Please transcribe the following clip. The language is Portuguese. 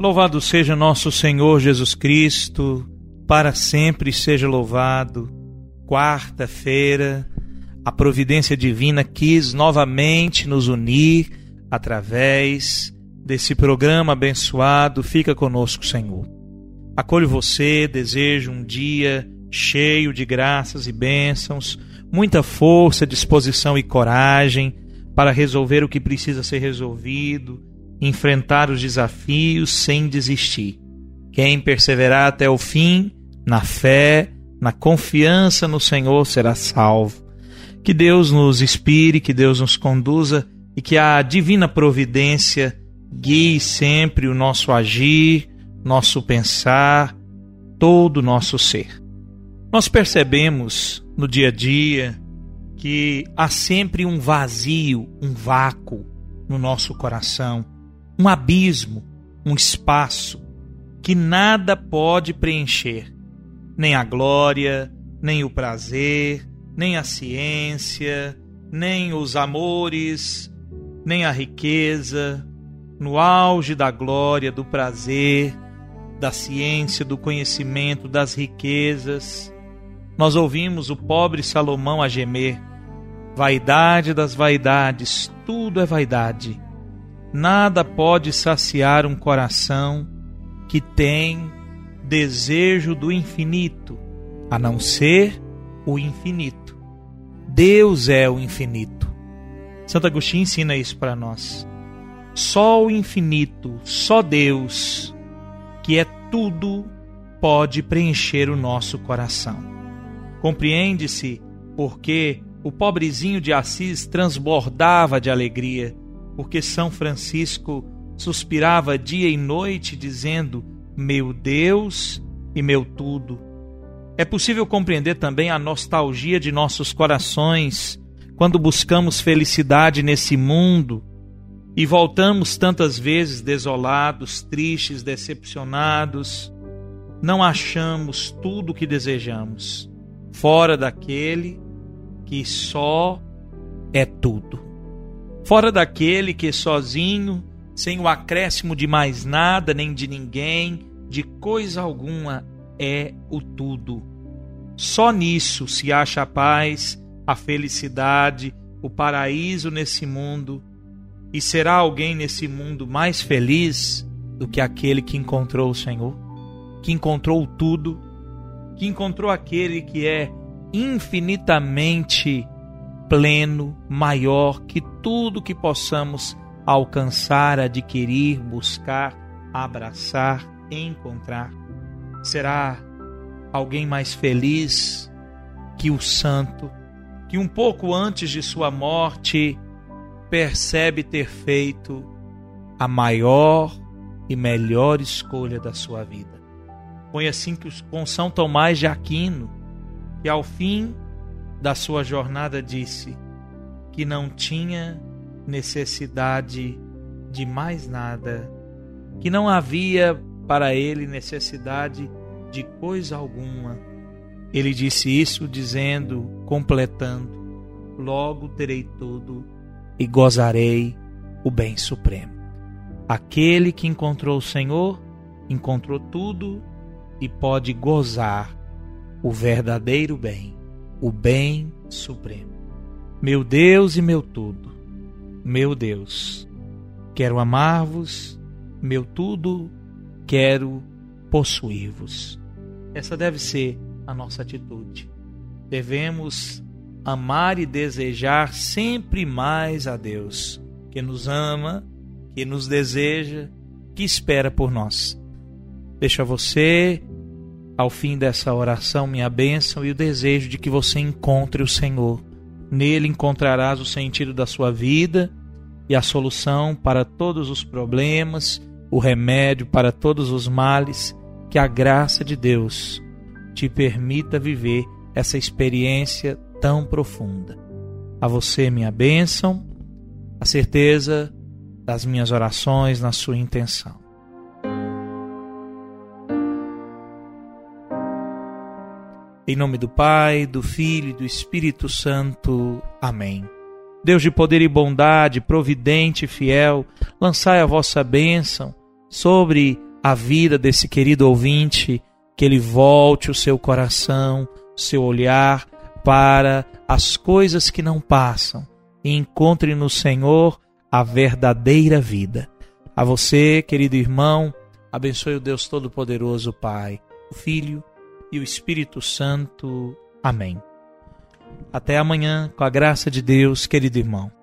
Louvado seja nosso Senhor Jesus Cristo, para sempre seja louvado. Quarta-feira, a providência divina quis novamente nos unir através desse programa abençoado. Fica conosco, Senhor. Acolho você, desejo um dia cheio de graças e bênçãos, muita força, disposição e coragem para resolver o que precisa ser resolvido enfrentar os desafios sem desistir. Quem perseverar até o fim, na fé, na confiança no Senhor, será salvo. Que Deus nos inspire, que Deus nos conduza e que a divina providência guie sempre o nosso agir, nosso pensar, todo o nosso ser. Nós percebemos no dia a dia que há sempre um vazio, um vácuo no nosso coração um abismo, um espaço que nada pode preencher, nem a glória, nem o prazer, nem a ciência, nem os amores, nem a riqueza, no auge da glória, do prazer, da ciência, do conhecimento, das riquezas. Nós ouvimos o pobre Salomão a gemer: vaidade das vaidades, tudo é vaidade Nada pode saciar um coração que tem desejo do infinito, a não ser o infinito. Deus é o infinito. Santo Agostinho ensina isso para nós. Só o infinito, só Deus, que é tudo, pode preencher o nosso coração. Compreende-se porque o pobrezinho de Assis transbordava de alegria porque São Francisco suspirava dia e noite dizendo: Meu Deus e meu tudo. É possível compreender também a nostalgia de nossos corações quando buscamos felicidade nesse mundo e voltamos tantas vezes desolados, tristes, decepcionados. Não achamos tudo o que desejamos, fora daquele que só é tudo fora daquele que sozinho, sem o acréscimo de mais nada nem de ninguém, de coisa alguma, é o tudo. Só nisso se acha a paz, a felicidade, o paraíso nesse mundo. E será alguém nesse mundo mais feliz do que aquele que encontrou o Senhor, que encontrou tudo, que encontrou aquele que é infinitamente pleno, maior que tudo que possamos alcançar, adquirir, buscar, abraçar, encontrar. Será alguém mais feliz que o santo, que um pouco antes de sua morte percebe ter feito a maior e melhor escolha da sua vida. Foi assim que com São Tomás de Aquino, que ao fim da sua jornada disse que não tinha necessidade de mais nada, que não havia para ele necessidade de coisa alguma. Ele disse isso dizendo, completando: Logo terei tudo e gozarei o bem supremo. Aquele que encontrou o Senhor encontrou tudo e pode gozar o verdadeiro bem o bem supremo. Meu Deus e meu tudo, meu Deus, quero amar-vos, meu tudo, quero possuir-vos. Essa deve ser a nossa atitude. Devemos amar e desejar sempre mais a Deus, que nos ama, que nos deseja, que espera por nós. Deixa você ao fim dessa oração, minha bênção e o desejo de que você encontre o Senhor. Nele encontrarás o sentido da sua vida e a solução para todos os problemas, o remédio para todos os males, que a graça de Deus te permita viver essa experiência tão profunda. A você, minha bênção, a certeza das minhas orações na sua intenção. Em nome do Pai, do Filho e do Espírito Santo. Amém. Deus de poder e bondade, providente e fiel, lançai a vossa bênção sobre a vida desse querido ouvinte, que ele volte o seu coração, seu olhar para as coisas que não passam e encontre no Senhor a verdadeira vida. A você, querido irmão, abençoe o Deus Todo-Poderoso, Pai, o Filho e o Espírito Santo. Amém. Até amanhã, com a graça de Deus, querido irmão.